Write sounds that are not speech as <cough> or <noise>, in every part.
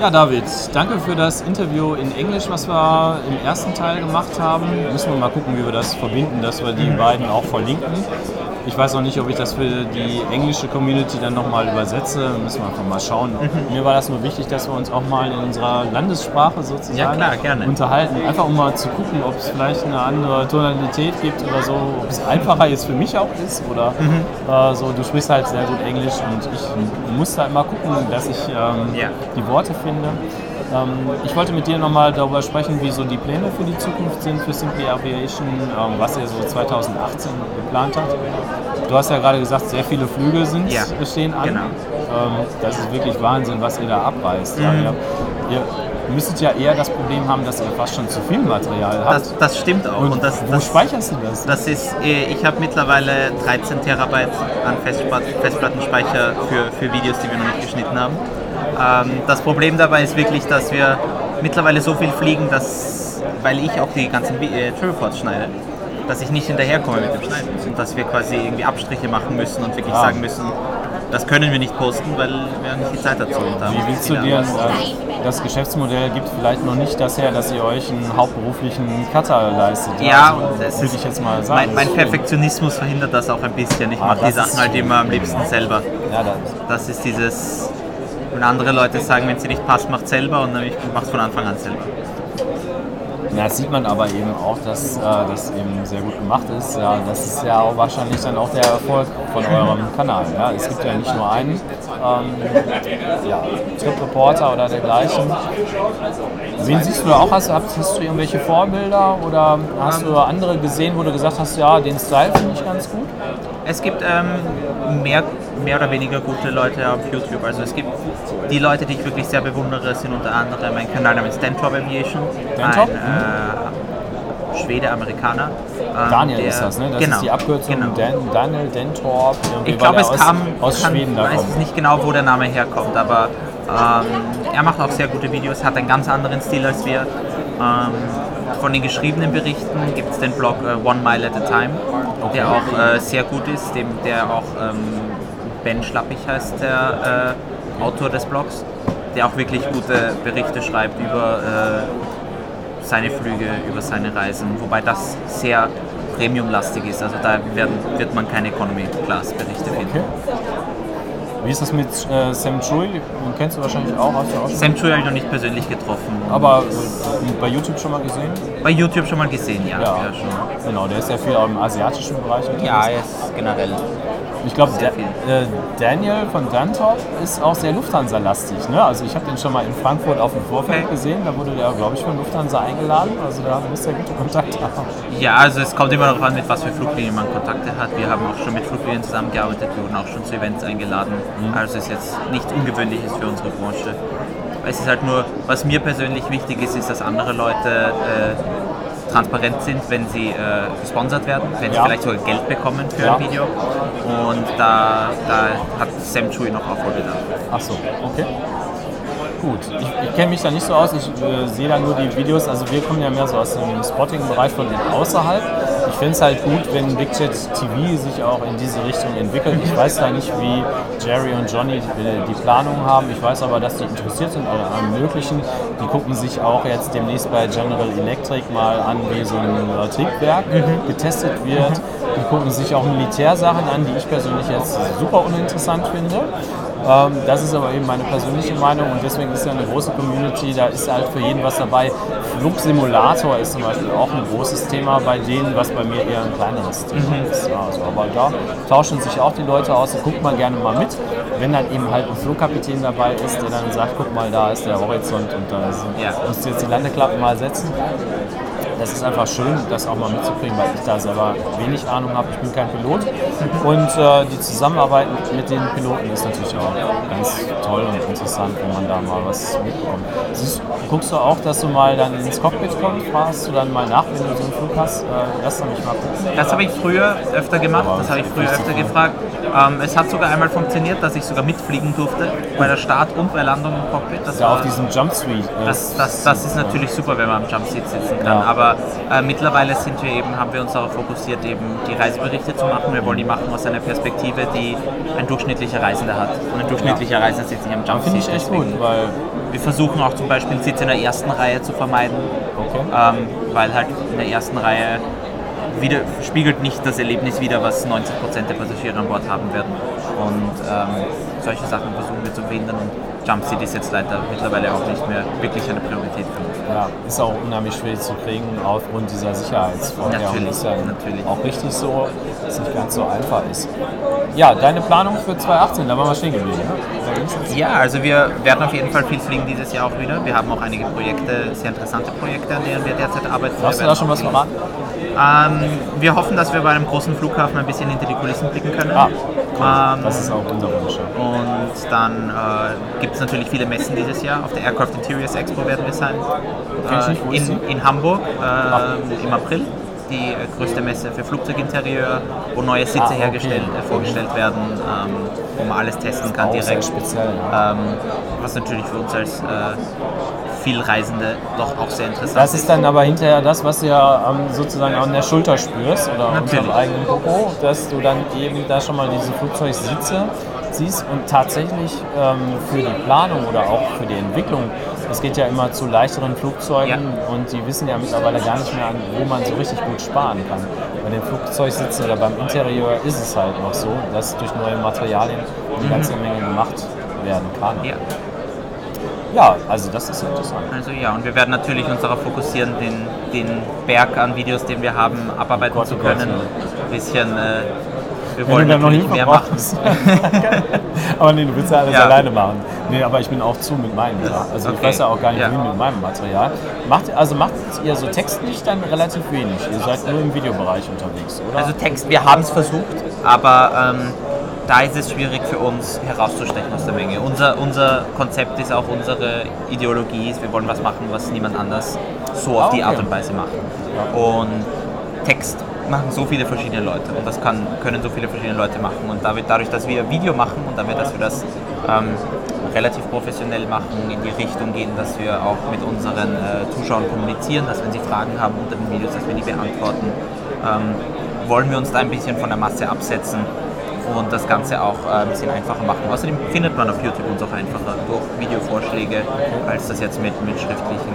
Ja, David, danke für das Interview in Englisch, was wir im ersten Teil gemacht haben. Müssen wir mal gucken, wie wir das verbinden, dass wir die beiden auch verlinken. Ich weiß noch nicht, ob ich das für die englische Community dann nochmal übersetze. Müssen wir einfach mal schauen. Mhm. Mir war das nur wichtig, dass wir uns auch mal in unserer Landessprache sozusagen Ja, klar, gerne. unterhalten. Einfach um mal zu gucken, ob es vielleicht eine andere Tonalität gibt oder so. Ob es einfacher jetzt für mich auch ist oder Mhm. äh, so. Du sprichst halt sehr gut Englisch und ich muss halt mal gucken, dass ich ähm, Ja. die Worte finde. Ähm, ich wollte mit dir nochmal darüber sprechen, wie so die Pläne für die Zukunft sind für Simply Aviation, ähm, was ihr so 2018 geplant habt. Du hast ja gerade gesagt, sehr viele Flüge sind, Ja, stehen an. genau. Ähm, das ist wirklich Wahnsinn, was ihr da abreißt. Ja, Mhm. ihr, ihr müsstet ja eher das Problem haben, dass ihr fast schon zu viel Material habt. Das, das stimmt auch. und Und das, wo das, speicherst du das? das ist, äh, ich habe mittlerweile 13 Terabyte an Festplatt, Festplattenspeicher für, für Videos, die wir noch nicht geschnitten haben. Ähm, das Problem dabei ist wirklich, dass wir mittlerweile so viel fliegen, dass, weil ich auch die ganzen äh, Tripods schneide, dass ich nicht hinterherkomme mit dem Schneiden und dass wir quasi irgendwie Abstriche machen müssen und wirklich Ah. sagen müssen, das können wir nicht posten, weil wir nicht die Zeit dazu haben. Wie willst du dir, äh, das Geschäftsmodell gibt vielleicht noch nicht das her, dass ihr euch einen hauptberuflichen Cutter leistet. Ja, also, und es würde ich jetzt mal sagen. mein, mein Das Perfektionismus verhindert das auch ein bisschen. Ich Ah, mache die das Sachen halt immer am liebsten selber. Ja, das, Das ist dieses, wenn andere Leute sagen, wenn sie nicht passt, macht selber und ich mache es von Anfang an selber. Ja, sieht man aber eben auch, dass äh, das eben sehr gut gemacht ist. Ja, das ist ja auch wahrscheinlich dann auch der Erfolg von eurem Kanal. Ja. Es gibt ja nicht nur einen ähm, ja, Trip Reporter oder dergleichen. Wen siehst du da auch? Hast hast du irgendwelche Vorbilder oder hast du andere gesehen, wo du gesagt hast, ja, den Style finde ich ganz gut? Es gibt ähm, mehr, mehr oder weniger gute Leute auf YouTube. Also es gibt die Leute, die ich wirklich sehr bewundere, sind unter anderem ein Kanal namens Dentop Aviation. Dentop? Ein äh, Schwede, Amerikaner. Ähm, Daniel der- ist das, ne? Das genau, ist die Abkürzung Genau. Dan, Daniel Dentorp. Ich glaube, es aus, kam, aus kann, Schweden da weiß kommt. es nicht genau, wo der Name herkommt, aber ähm, er macht auch sehr gute Videos, hat einen ganz anderen Stil als wir. Ähm, von den geschriebenen Berichten gibt es den Blog äh, One Mile at a Time, der auch äh, sehr gut ist, dem, der auch ähm, Ben Schlappig heißt, der äh, Autor des Blogs, der auch wirklich gute Berichte schreibt über äh, seine Flüge, über seine Reisen, wobei das sehr premiumlastig ist, also da werden, wird man keine Economy-Class-Berichte finden. Okay. Wie ist das mit äh, Sam Choi? Den kennst du wahrscheinlich auch, hast du auch. Sam Choi habe ich noch nicht persönlich getroffen. Aber äh, bei YouTube schon mal gesehen? Bei YouTube schon mal gesehen, ja. Ja. ja schon. Genau, der ist ja viel auch im asiatischen Bereich unterwegs. Ja, er ist generell. Ich glaube, sehr äh, Daniel von Dantop ist auch sehr Lufthansa-lastig. Ne? Also ich habe den schon mal in Frankfurt auf dem Vorfeld Okay. gesehen. Da wurde der, glaube ich, von Lufthansa eingeladen. Also da müsste er gute Kontakte haben. Ja, also es kommt immer darauf an, mit was für Fluglinien man Kontakte hat. Wir haben auch schon mit Fluglinien zusammengearbeitet, wir wurden auch schon zu Events eingeladen. Also es ist jetzt nichts Ungewöhnliches für unsere Branche. Es ist halt nur, was mir persönlich wichtig ist, ist, dass andere Leute äh, transparent sind, wenn sie äh, gesponsert werden, wenn Ja. sie vielleicht sogar Geld bekommen für Ja. ein Video. Und da, da hat Sam Chui noch Aufholbedarf. Ach so, okay. Gut, ich, ich kenne mich da nicht so aus, ich äh, sehe da nur die Videos, also wir kommen ja mehr so aus dem Spotting-Bereich von außerhalb. Ich finde es halt gut, wenn Big Jet TV sich auch in diese Richtung entwickelt. Ich weiß da nicht, wie Jerry und Johnny die, Planung haben. Ich weiß aber, dass die interessiert sind an allem Möglichen. Die gucken sich auch jetzt demnächst bei General Electric mal an, wie so ein äh, Triebwerk getestet wird. Die gucken sich auch Militärsachen an, die ich persönlich jetzt super uninteressant finde. Ähm, das ist aber eben meine persönliche Meinung und deswegen ist ja eine große Community, da ist halt für jeden was dabei. Flugsimulator ist zum Beispiel auch ein großes Thema bei denen, was bei mir eher ein kleineres Thema ist. Ja, also, aber da tauschen sich auch die Leute aus, da guckt man gerne mal mit. Wenn dann eben halt ein Flugkapitän dabei ist, der dann sagt, guck mal, da ist der Horizont und da ist, Ja. musst du jetzt die Landeklappen mal setzen. Das ist einfach schön, das auch mal mitzukriegen, weil ich da selber wenig Ahnung habe. Ich bin kein Pilot. Und äh, die Zusammenarbeit mit den Piloten ist natürlich auch ganz toll und interessant, wenn man da mal was mitbekommt. Siehst, guckst du auch, dass du mal dann ins Cockpit kommst? Fragst du dann mal nach, wenn du so einen Flug hast? Äh, lass mich mal gucken. Das habe ich früher öfter gemacht, Aber das habe ich früher öfter gefragt. Ähm, es hat sogar einmal funktioniert, dass ich sogar mitfliegen durfte, bei der Start und bei Landung im Cockpit. Das, Ja, war, auf diesem Jump Suite. äh, das, das, das ist natürlich super, wenn man am Jumpseat sitzen kann. Ja. Aber äh, mittlerweile sind wir eben, haben wir uns darauf fokussiert, eben die Reiseberichte zu machen. Wir wollen die machen aus einer Perspektive, die ein durchschnittlicher Reisender hat. Und ein durchschnittlicher Reisender sitzt nicht am Jumpseat. finde ich echt gut, weil wir versuchen auch zum Beispiel Sitze in der ersten Reihe zu vermeiden, Okay. ähm, weil halt in der ersten Reihe wieder, spiegelt nicht das Erlebnis wider, was 90% der Passagiere an Bord haben werden. Und ähm, solche Sachen versuchen wir zu verhindern und Jump Seat ist jetzt leider mittlerweile auch nicht mehr wirklich eine Priorität für uns. Ja, ist auch unheimlich schwierig zu kriegen aufgrund dieser Sicherheitsvorkehrungen. Natürlich, ist ja natürlich. auch richtig so, dass es nicht ganz so einfach ist. Ja, deine Planung für 2018, da waren wir stehen geblieben. Ne? Ja, also wir werden auf jeden Fall viel fliegen dieses Jahr auch wieder. Wir haben auch einige Projekte, sehr interessante Projekte, an denen wir derzeit arbeiten. Hast du da schon was verraten? Ähm, wir hoffen, dass wir bei einem großen Flughafen ein bisschen hinter die Kulissen blicken können. Ah, Ähm, Das ist auch unser Wunsch. und dann äh, gibt es natürlich viele Messen dieses Jahr. Auf der Aircraft Interiors Expo werden wir sein. Wo in, in Hamburg äh, im April. Die äh, größte Messe für Flugzeuginterieur, wo neue Sitze Ah, okay. hergestellt, äh, vorgestellt werden, ähm, wo man alles testen kann Auch sehr direkt. speziell. Ja. Ähm, was natürlich für uns als äh, Vielreisende doch auch sehr interessant Das ist dann aber hinterher das, was du ja ähm, sozusagen an der Schulter spürst oder Natürlich. unserem eigenen Büro, dass du dann eben da schon mal diese Flugzeugsitze siehst und tatsächlich ähm, für die Planung oder auch für die Entwicklung, es geht ja immer zu leichteren Flugzeugen Ja. und die wissen ja mittlerweile gar nicht mehr, wo man so richtig gut sparen kann. Bei den Flugzeugsitzen oder beim Interieur ist es halt noch so, dass durch neue Materialien eine ganze Menge gemacht werden kann. Ja. Ja, also das ist interessant. Also ja, und wir werden natürlich uns darauf fokussieren, den, den Berg an Videos, den wir haben, abarbeiten Gott, zu oh können. Ein bisschen, äh, wir wollen noch natürlich mehr machen. <laughs> aber nee, du willst ja alles Ja. alleine machen. Nee, aber ich bin auch zu mit meinem. Ja. Also ich Okay. weiß ja auch gar nicht, Ja. wie mit meinem Material. Macht, also macht ihr so textlich dann relativ wenig. Ihr seid nur im Videobereich unterwegs, oder? Also Text, wir haben es versucht, aber ähm, da ist es schwierig für uns herauszustechen aus der Menge. Unser, unser Konzept ist auch unsere Ideologie, ist, wir wollen was machen, was niemand anders so auf Ah, die okay. Art und Weise macht. Und Text machen so viele verschiedene Leute und das kann, können so viele verschiedene Leute machen. Und dadurch, dass wir Video machen und dadurch, dass wir das ähm, relativ professionell machen, in die Richtung gehen, dass wir auch mit unseren äh, Zuschauern kommunizieren, dass wenn sie Fragen haben unter den Videos, dass wir die beantworten, ähm, wollen wir uns da ein bisschen von der Masse absetzen und das Ganze auch äh, ein bisschen einfacher machen. Außerdem findet man auf YouTube uns auch einfacher durch Videovorschläge, als das jetzt mit, mit schriftlichen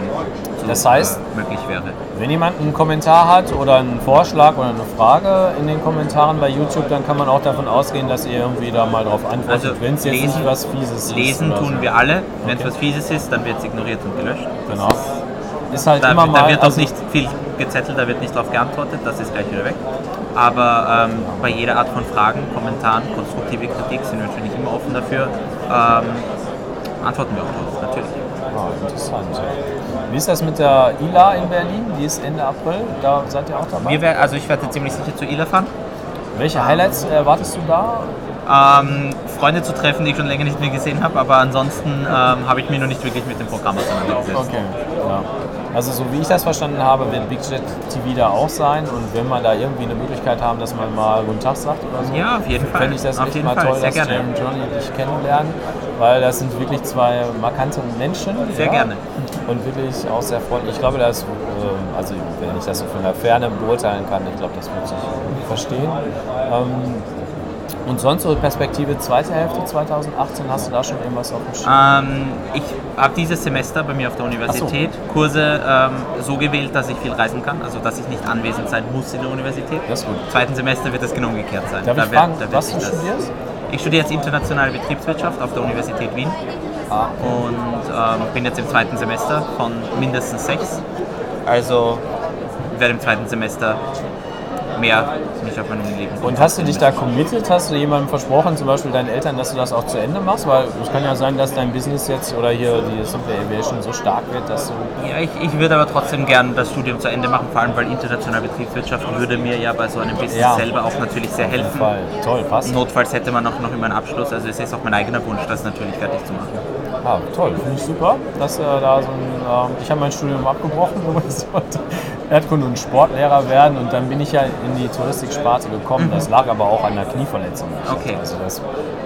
so, Das heißt- äh, möglich wäre. Wenn jemand einen Kommentar hat oder einen Vorschlag oder eine Frage in den Kommentaren bei YouTube, dann kann man auch davon ausgehen, dass ihr irgendwie da mal drauf antwortet, Also wenn es jetzt lesen- nicht was Fieses ist. Lesen tun so. wir alle. Wenn es Okay. was Fieses ist, dann wird es ignoriert und gelöscht. Genau. Ist halt Da, immer mal. da wird auch also- nicht viel gezettelt, da wird nicht drauf geantwortet, das ist gleich wieder weg. Aber ähm, bei jeder Art von Fragen, Kommentaren, konstruktive Kritik sind wir natürlich immer offen dafür. Ähm, antworten wir auch drauf, natürlich. Ah, interessant. Wie ist das mit der ILA in Berlin? Die ist Ende April. Da seid ihr auch dabei? Wir wär, also ich werde ziemlich sicher zu ILA fahren. Welche Highlights erwartest du da? Ähm, Freunde zu treffen, die ich schon länger nicht mehr gesehen habe, aber ansonsten ähm, habe ich mich noch nicht wirklich mit dem Programm auseinandergesetzt. Okay. Ja. Also so wie ich das verstanden habe, wird Big Jet TV da auch sein und wenn wir da irgendwie eine Möglichkeit haben, dass man mal Guten Tag sagt oder so, Ja, auf jeden Fall. fände ich das Auf echt mal Fall, toll, sehr dass gerne. Und Johnny dich kennenlernen, weil das sind wirklich zwei markante Menschen. Sehr ja, gerne. Und wirklich auch sehr freundlich. Ich glaube, das, äh, also wenn ich das so von der Ferne beurteilen kann, ich glaube, das wird sich verstehen. Ähm, und sonst so Perspektive zweite Hälfte 2018, hast du da schon irgendwas auf dem Schirm? Ähm, ich habe dieses Semester bei mir auf der Universität Kurse ähm, so gewählt, dass ich viel reisen kann, also dass ich nicht anwesend sein muss in der Universität. Das ist gut. Im zweiten Semester wird das genau umgekehrt sein. Darf Da ich wird- fragen, da was du studierst? Ich studiere jetzt internationale Betriebswirtschaft auf der Universität Wien Ah, und ähm, bin jetzt im zweiten Semester von mindestens sechs. Also werde im zweiten Semester mehr mich auf mein Leben Und hast du dich da committed? Hast du jemandem versprochen, zum Beispiel deinen Eltern, dass du das auch zu Ende machst? Weil es kann ja sein, dass dein Business jetzt oder hier die Simple Aviation so stark wird, dass du. Ja, ich, ich würde aber trotzdem gern das Studium zu Ende machen, vor allem weil internationale Betriebswirtschaft würde mir ja bei so einem Business Ja. selber auch natürlich sehr helfen. Toll, passt. Notfalls hätte man auch noch immer einen Abschluss, also es ist auch mein eigener Wunsch, das natürlich fertig zu machen. Ah, toll, finde ich super, dass er da so ein. Ähm, ich habe mein Studium abgebrochen, <laughs> ich wollte Erdkunde und Sportlehrer werden und dann bin ich ja in die Touristiksparte gekommen. Das lag aber auch an einer Knieverletzung. Mhm. Okay. Also das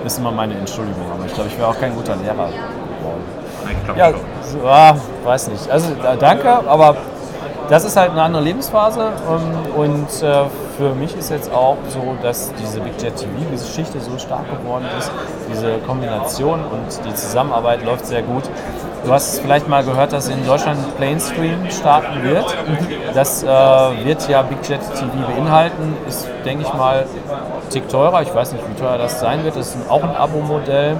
ist immer meine Entschuldigung, aber ich glaube, ich wäre auch kein guter Lehrer geworden. Ich glaube Ja, so, ah, weiß nicht. Also da, danke, aber das ist halt eine andere Lebensphase ähm, und äh, für mich ist jetzt auch so, dass diese Big Jet TV-Geschichte so stark geworden ist, diese Kombination und die Zusammenarbeit läuft sehr gut. Du hast vielleicht mal gehört, dass in Deutschland Plainstream starten wird. Das äh, wird ja Big Jet TV beinhalten. Ist, denke ich mal, tick teurer. Ich weiß nicht, wie teuer das sein wird. Das ist auch ein Abo-Modell.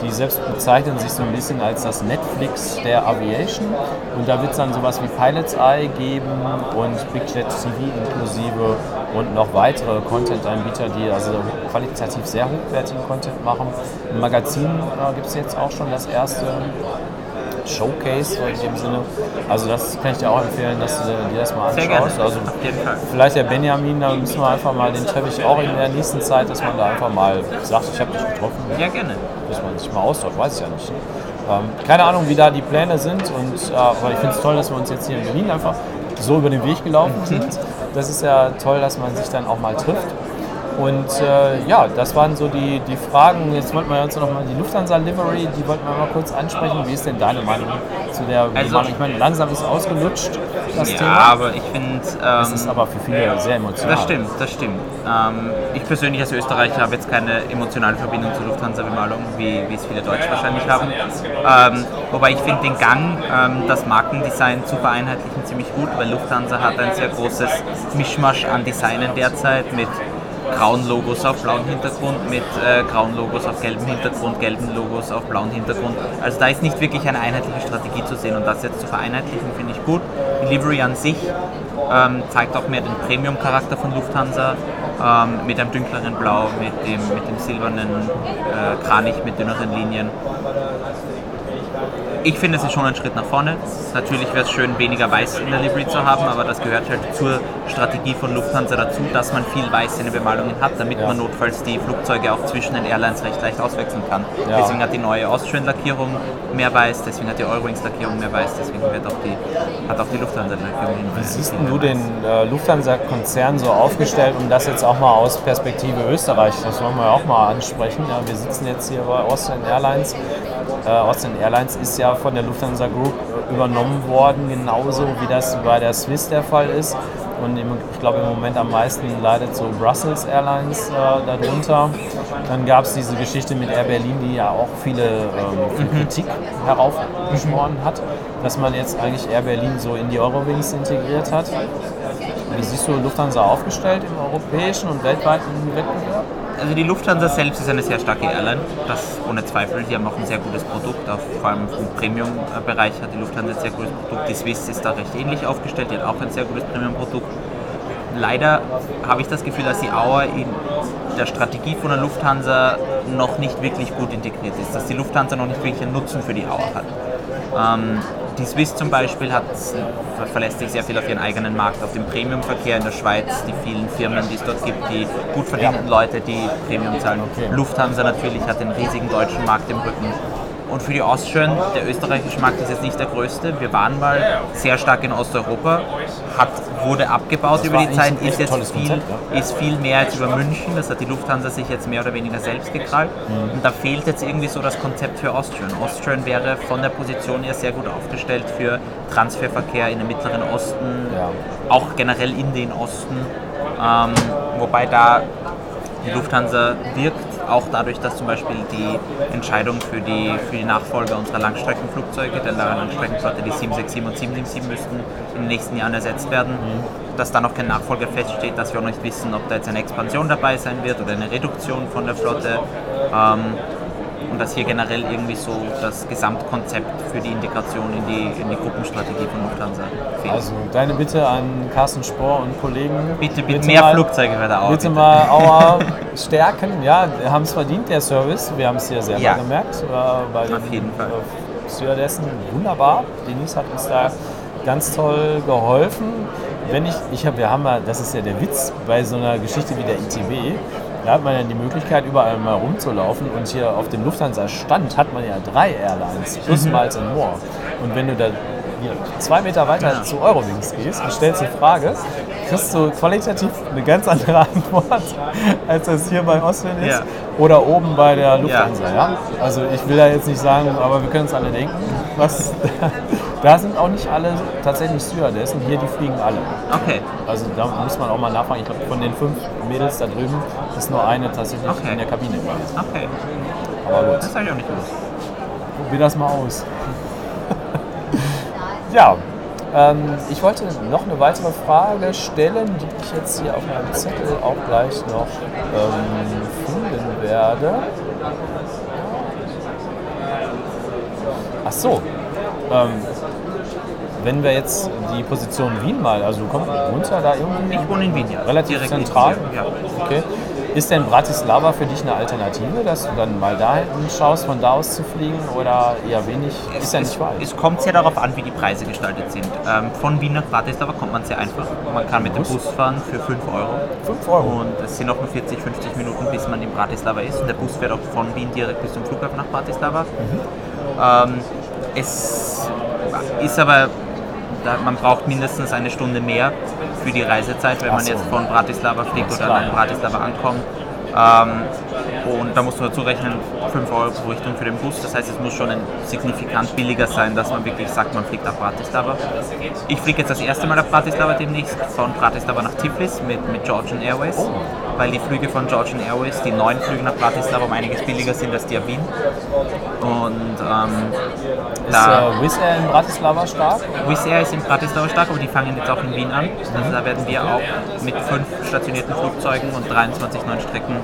Die selbst bezeichnen sich so ein bisschen als das Netflix der Aviation. Und da wird es dann sowas wie Pilot's Eye geben und Big Jet TV inklusive und noch weitere Content-Anbieter, die also qualitativ sehr hochwertigen Content machen. Im Magazin äh, gibt es jetzt auch schon das erste Showcase so in dem Sinne. Also das kann ich dir auch empfehlen, dass du dir das mal anschaust. Also vielleicht der Benjamin, da müssen wir einfach mal, den treffe ich auch in der nächsten Zeit, dass man da einfach mal sagt, ich habe dich getroffen, Ja, gerne. dass man sich mal austauscht, weiß ich ja nicht. Ähm, keine Ahnung, wie da die Pläne sind, und, äh, aber ich finde es toll, dass wir uns jetzt hier in Berlin einfach so über den Weg gelaufen sind. Das ist ja toll, dass man sich dann auch mal trifft. Und äh, ja, das waren so die, die Fragen. Jetzt wollten wir uns noch mal die Lufthansa Livery, die wollten wir mal kurz ansprechen. Wie ist denn deine Meinung zu der Also- Meinung? Ich meine, langsam ist ausgelutscht, das Ja, Thema. aber ich finde. Das Ähm, ist aber für viele sehr emotional. Das stimmt, das stimmt. Ähm, ich persönlich als Österreicher habe jetzt keine emotionale Verbindung zur Lufthansa-Bemalung, wie, wie es viele Deutsche wahrscheinlich haben. Ähm, wobei ich finde den Gang, ähm, das Markendesign zu vereinheitlichen, ziemlich gut, weil Lufthansa hat ein sehr großes Mischmasch an Designen derzeit mit grauen Logos auf blauem Hintergrund, mit äh, grauen Logos auf gelbem Hintergrund, gelben Logos auf blauem Hintergrund. Also da ist nicht wirklich eine einheitliche Strategie zu sehen und das jetzt zu vereinheitlichen finde ich gut. Die Livery an sich ähm, zeigt auch mehr den Premium-Charakter von Lufthansa ähm, mit einem dünkleren Blau, mit dem, mit dem silbernen äh, Kranich mit dünneren Linien. Ich finde, es ist schon ein Schritt nach vorne. Natürlich wäre es schön, weniger Weiß in der Livery zu haben, aber das gehört halt zur Strategie von Lufthansa dazu, dass man viel Weiß in den Bemalungen hat, damit Ja. man notfalls die Flugzeuge auch zwischen den Airlines recht leicht auswechseln kann. Ja. Deswegen hat die neue Austrian-Lackierung mehr Weiß, deswegen hat die Eurowings-Lackierung mehr Weiß, deswegen wird auch die, hat auch die Lufthansa-Lackierung die neue. Wie siehst du den äh, Lufthansa-Konzern so aufgestellt, um das jetzt auch mal aus Perspektive Österreich, das wollen wir ja auch mal ansprechen. Ja, wir sitzen jetzt hier bei Austrian Airlines. Äh, Austrian Airlines ist ja von der Lufthansa Group übernommen worden, genauso wie das bei der Swiss der Fall ist. Und ich glaube im Moment am meisten leidet so Brussels Airlines äh, darunter. Dann gab es diese Geschichte mit Air Berlin, die ja auch viele ähm, viel Kritik heraufbeschworen hat, dass man jetzt eigentlich Air Berlin so in die Eurowings integriert hat. Wie siehst du Lufthansa aufgestellt im europäischen und weltweiten Wettbewerb? Also die Lufthansa selbst ist eine sehr starke Airline, das ohne Zweifel. Die haben auch ein sehr gutes Produkt, auch vor allem im Premium-Bereich hat die Lufthansa ein sehr gutes Produkt. Die Swiss ist da recht ähnlich aufgestellt, die hat auch ein sehr gutes Premium-Produkt. Leider habe ich das Gefühl, dass die Auer in der Strategie von der Lufthansa noch nicht wirklich gut integriert ist, dass die Lufthansa noch nicht wirklich einen Nutzen für die Auer hat. Ähm, die Swiss zum Beispiel hat, ver- verlässt sich sehr viel auf ihren eigenen Markt, auf den Premiumverkehr in der Schweiz, die vielen Firmen, die es dort gibt, die gut verdienenden Leute, die Premium zahlen. Okay. Lufthansa natürlich hat den riesigen deutschen Markt im Rücken. Und für die Austrian, der österreichische Markt ist jetzt nicht der größte. Wir waren mal sehr stark in Osteuropa, hat, wurde abgebaut Das über die Zeit, ist jetzt viel, Konzept, ja. ist viel mehr als über München. Das hat die Lufthansa sich jetzt mehr oder weniger selbst gekrallt. Mhm. Und da fehlt jetzt irgendwie so das Konzept für Austrian. Austrian wäre von der Position her sehr gut aufgestellt für Transferverkehr in den Mittleren Osten, Ja. auch generell in den Osten. Ähm, wobei da die Lufthansa wirkt, auch dadurch, dass zum Beispiel die Entscheidung für die, für die Nachfolger unserer Langstreckenflugzeuge, der Langstreckenflotte, die 767 und 777 müssten in den nächsten Jahren ersetzt werden, dass da noch kein Nachfolger feststeht, dass wir auch nicht wissen, ob da jetzt eine Expansion dabei sein wird oder eine Reduktion von der Flotte. Ähm, und dass hier generell irgendwie so das Gesamtkonzept für die Integration in die, in die Gruppenstrategie von Lufthansa fehlt. Also deine Bitte an Carsten Spohr und Kollegen. bitte, bitte mehr mal, Flugzeuge bei der Auer. Bitte bitte. mal <laughs> Auer stärken. Ja, wir haben es verdient, der Service. Wir haben es hier selber Ja. gemerkt. Äh, bei Auf jeden Fall. Äh, Stewardessen wunderbar. Denise hat uns da ganz toll geholfen. Wenn ich, ich hab, wir haben ja, das ist ja der Witz bei so einer Geschichte wie der ITB, da hat man ja die Möglichkeit, überall mal rumzulaufen und hier auf dem Lufthansa-Stand hat man ja drei Airlines plus Miles and More. Und wenn du da hier zwei Meter weiter Ja. zu Eurowings gehst und stellst eine Frage, kriegst du qualitativ eine ganz andere <laughs> Antwort, als das hier bei Austrian ist Ja. oder oben bei der Lufthansa. Ja. Also ich will da jetzt nicht sagen, aber wir können uns alle denken, was, <laughs> Da sind auch nicht alle tatsächlich Stewardessen, hier die fliegen alle. Okay. Also da muss man auch mal nachfragen. Ich glaube, von den fünf Mädels da drüben ist nur eine tatsächlich Okay. in der Kabine gewesen. Okay. Aber gut, Das habe ich auch nicht gewusst. probier das mal aus. <laughs> ja, ähm, ich wollte noch eine weitere Frage stellen, die ich jetzt hier auf meinem Zettel auch gleich noch ähm, finden werde. Ach so. Ähm, wenn wir jetzt die Position Wien mal, also kommt runter da irgendwie? Ich wohne in Wien, ja. Relativ Direkt zentral. Ja. Okay. Ist denn Bratislava für dich eine Alternative, dass du dann mal da hinten schaust, von da aus zu fliegen oder eher wenig? ist ja nicht es, weit. es kommt sehr darauf an, wie die Preise gestaltet sind. Ähm, von Wien nach Bratislava kommt man sehr einfach. Man kann mit dem Bus? Fahren für 5 Euro. 5 Euro. Und es sind noch nur 40, 50 Minuten, bis man in Bratislava ist. Und der Bus fährt auch von Wien direkt bis zum Flughafen nach Bratislava. Ähm, es ist aber, da, man braucht mindestens eine Stunde mehr für die Reisezeit, wenn Ach man so. jetzt von Bratislava fliegt oder in. Bratislava ankommt. Ähm, und da muss man dazu rechnen, 5 Euro pro Richtung für den Bus. Das heißt, es muss schon ein signifikant billiger sein, dass man wirklich sagt, man fliegt nach Bratislava. Ich fliege jetzt das erste Mal nach Bratislava demnächst, von Bratislava nach Tiflis mit, mit Georgian Airways, weil die Flüge von Georgian Airways, die neuen Flüge nach Bratislava, um einiges billiger sind als die Wien. Und ähm, ist da, äh, Wizz Air in Bratislava stark? Wizz Air ist in Bratislava stark, aber die fangen jetzt auch in Wien an. Also da werden wir auch mit fünf stationierten Flugzeugen und 23 neuen Strecken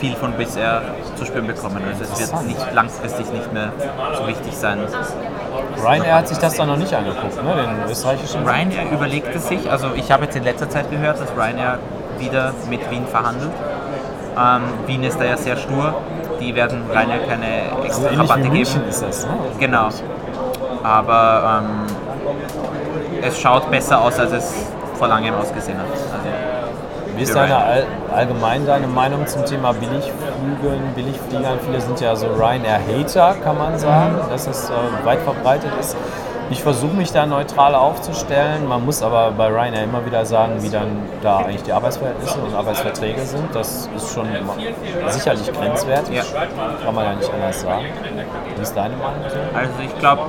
viel von Air zu spüren bekommen. Also es wird nicht langfristig nicht mehr so wichtig sein. Ryanair hat sich das dann noch nicht angeguckt, ne? den österreichischen. Ryanair überlegt es sich, also ich habe jetzt in letzter Zeit gehört, dass Ryanair wieder mit Wien verhandelt. Ähm, Wien ist da ja sehr stur, die werden Ryanair keine So extra wie Rabatte München geben. ist das. Ne? Genau. Aber ähm, es schaut besser aus, als es vor langem ausgesehen hat. Also, Wie ist deine all, allgemein deine Meinung zum Thema Billigflügen, Billigfliegern? Viele sind ja so Ryanair-Hater, kann man sagen, dass es äh, weit verbreitet ist. Ich versuche mich da neutral aufzustellen. Man muss aber bei Ryanair immer wieder sagen, wie dann da eigentlich die Arbeitsverhältnisse und Arbeitsverträge sind. Das ist schon sicherlich grenzwertig. Ja. Kann man ja nicht anders sagen. Wie ist deine Meinung? so? also ich glaube,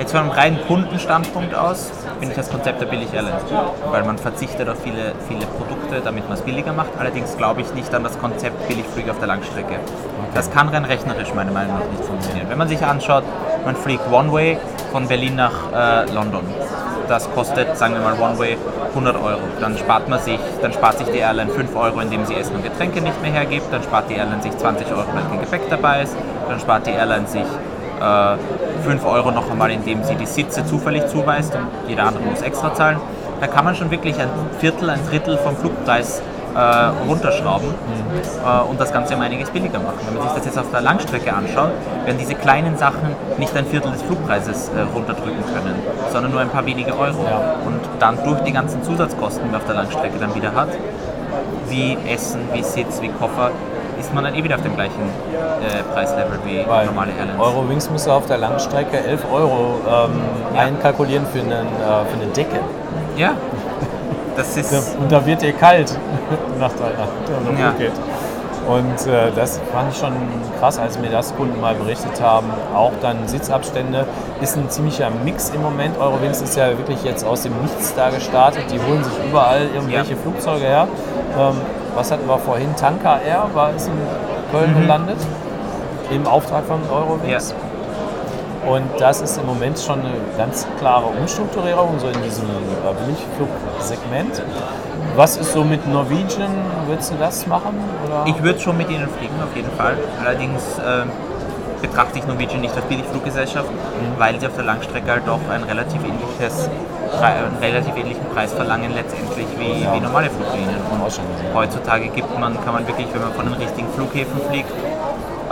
jetzt von einem reinen Kundenstandpunkt aus finde ich das Konzept der Billig Airlines gut, weil man verzichtet auf viele, viele Produkte, damit man es billiger macht. Allerdings glaube ich nicht an das Konzept Billigflüge auf der Langstrecke. Das kann rein rechnerisch meiner Meinung nach nicht funktionieren. Wenn man sich anschaut, man fliegt One-Way von Berlin nach äh, London. Das kostet, sagen wir mal, One-Way 100 Euro. Dann spart man sich, dann spart sich die Airline 5 Euro, indem sie Essen und Getränke nicht mehr hergibt. Dann spart die Airline sich 20 Euro, weil kein Gepäck dabei ist. Dann spart die Airline sich äh, 5 Euro noch einmal, indem sie die Sitze zufällig zuweist und jeder andere muss extra zahlen. Da kann man schon wirklich ein Viertel, ein Drittel vom Flugpreis äh, runterschrauben äh, und das Ganze um einiges billiger machen. Wenn man sich das jetzt auf der Langstrecke anschaut, werden diese kleinen Sachen nicht ein Viertel des Flugpreises äh, runterdrücken können, sondern nur ein paar wenige Euro. Ja. Und dann durch die ganzen Zusatzkosten, die man auf der Langstrecke dann wieder hat, wie Essen, wie Sitz, wie Koffer, ist man dann eh wieder auf dem gleichen äh, Preislevel wie Weil normale Airlines. Eurowings müsste auf der Langstrecke 11 Euro ähm, Ja. einkalkulieren für, einen, äh, für eine Decke. Ja, das <laughs> ist. Und da wird dir kalt <laughs> nach der Ja. geht. Und äh, das fand ich schon krass, als mir das Kunden mal berichtet haben. Auch dann Sitzabstände ist ein ziemlicher Mix im Moment. Eurowings ist ja wirklich jetzt aus dem Nichts da gestartet. Die holen sich überall irgendwelche Ja. Flugzeuge her. Ähm, was hatten wir vorhin? Tanker Air war ist in Köln Mhm. gelandet. Im Auftrag von Eurowings. Und das ist im Moment schon eine ganz klare Umstrukturierung, so in diesem äh, Billigflugsegment. Was ist so mit Norwegian? Willst du das machen? Oder? Ich würde schon mit ihnen fliegen, auf jeden Fall. Allerdings ähm, betrachte ich Norwegian nicht als Billigfluggesellschaft, weil sie auf der Langstrecke halt doch ein relativ ähnliches, einen relativ ähnlichen Preis verlangen letztendlich wie, Ja. wie normale Fluglinien. Und auch heutzutage gibt man, kann man wirklich, wenn man von den richtigen Flughäfen fliegt,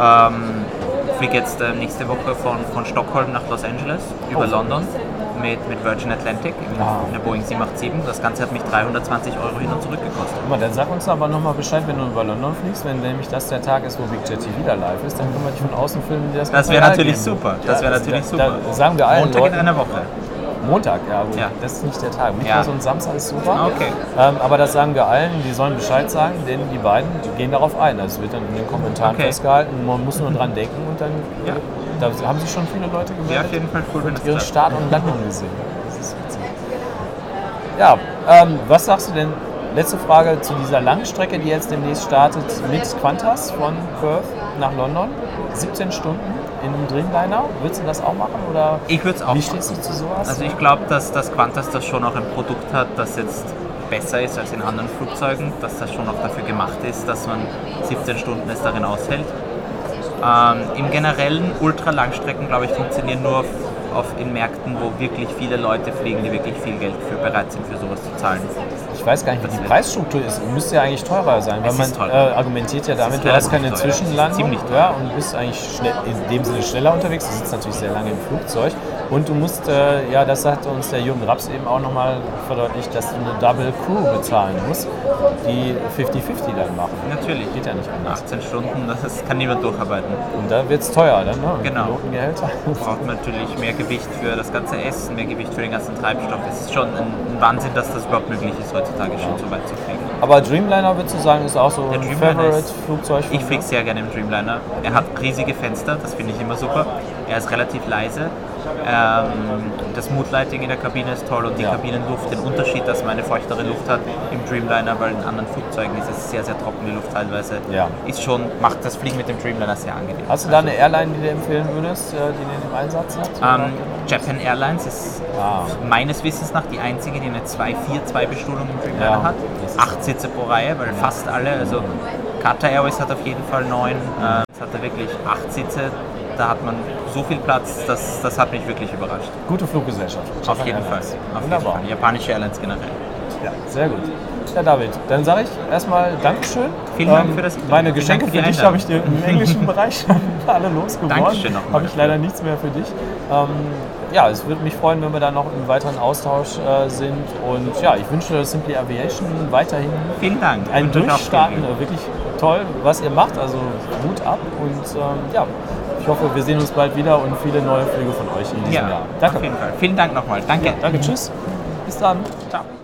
ähm, fliege jetzt äh, nächste Woche von, von Stockholm nach Los Angeles über Oh. London mit, mit Virgin Atlantic in, Ah. in der Boeing 787. Das Ganze hat mich 320 Euro hin und zurück gekostet. Guck mal, dann sag uns aber nochmal Bescheid, wenn du über London fliegst, wenn nämlich das der Tag ist, wo Big Jet TV wieder live ist, dann können wir dich von außen filmen, das Das wäre natürlich gehen. super. Das wäre Ja, natürlich da, super. Da sagen wir allen Montag in Leuten, einer Woche. Montag, ja. Ja. Das ist nicht der Tag. Mittwoch Ja. und Samstag ist super. Okay. Ähm, aber das sagen wir allen, die sollen Bescheid sagen, denn die beiden die gehen darauf ein. Das wird dann in den Kommentaren Okay. festgehalten. Man muss nur dran denken und dann Ja. Da haben sich schon viele Leute Ja, gemeldet auf jeden Fall cool, wenn das ihre. Start und Landung gesehen. Das ist witzig. Ja, ähm, was sagst du denn? Letzte Frage zu dieser Langstrecke, die jetzt demnächst startet mit Qantas von Perth nach London. 17 Stunden in einem Dreamliner. Willst du das auch machen oder Ich würde es auch wie machen. stehst du zu sowas? Also ich glaube, dass das Qantas das schon auch ein Produkt hat, das jetzt besser ist als in anderen Flugzeugen, dass das schon auch dafür gemacht ist, dass man 17 Stunden es darin aushält. Ähm, Im generellen Ultralangstrecken, glaube ich, funktionieren nur auf, auf in Märkten, wo wirklich viele Leute fliegen, die wirklich viel Geld für bereit sind, für sowas zu zahlen. ich weiß gar nicht, wie die Preisstruktur ist. Müsste ja eigentlich teurer sein, weil man äh, argumentiert ja damit, du hast keine Zwischenlandung ziemlich teuer. ja, und bist eigentlich schnell, in dem Sinne schneller unterwegs. Du sitzt natürlich sehr lange im Flugzeug und du musst, äh, ja, das hat uns der Jürgen Raps eben auch nochmal verdeutlicht, dass du eine Double Crew bezahlen musst, die 50-50 dann machen. Natürlich. Geht ja nicht anders. 18 Stunden, das kann niemand durcharbeiten. Und da wird es teuer dann, ne? Genau. Pilotengehälter. braucht man natürlich mehr Gewicht für das ganze Essen, mehr Gewicht für den ganzen Treibstoff. Es ist schon ein, Wahnsinn, dass das überhaupt möglich ist, heutzutage schon so weit zu fliegen. Aber Dreamliner würdest du sagen, ist auch so Der ein Favorite-Flugzeug Ich fliege sehr gerne im Dreamliner. Er hat riesige Fenster, das finde ich immer super. Er ist relativ leise. Ähm, das Moodlighting in der Kabine ist toll und die Ja. Kabinenluft, den Unterschied, dass man eine feuchtere Luft hat im Dreamliner, weil in anderen Flugzeugen ist es sehr, sehr trockene Luft teilweise. Ja. Ist schon, macht das Fliegen mit dem Dreamliner sehr angenehm. Hast du da eine Airline, die du empfehlen würdest, äh, die im Einsatz ist? Ähm, Japan Airlines ist Ah. meines Wissens nach die einzige, die eine 2-4-2-Bestuhlung im Dreamliner Ja, hat. Acht Sitze pro Reihe, weil fast alle, also Qatar Airways hat auf jeden Fall neun, äh, es hatte wirklich acht Sitze. Da hat man so viel Platz, das, das hat mich wirklich überrascht. Gute Fluggesellschaft. Auf jeden Fall. Auf jeden Wunderbar. Fall. Japanische Airlines generell. Ja, sehr gut. Ja, David, dann sage ich erstmal Dankeschön. Ähm, Vielen Dank für das Interview. Meine Geschenke für für dich habe ich dir im englischen Bereich <laughs> alle losgeworden. Dankeschön nochmal Habe ich leider nichts mehr für dich. Ähm, ja, es würde mich freuen, wenn wir da noch im weiteren Austausch äh, sind. Und ja, ich wünsche Simply Aviation weiterhin Vielen Dank. ein Durchstarten. Wirklich toll, was ihr macht. Also Hut ab. Und ähm, ja, hoffe, wir sehen uns bald wieder und viele neue Flüge von euch in diesem Ja, Jahr. auf jeden Fall. Vielen Dank nochmal. Danke. Danke, tschüss. Bis dann. Ciao.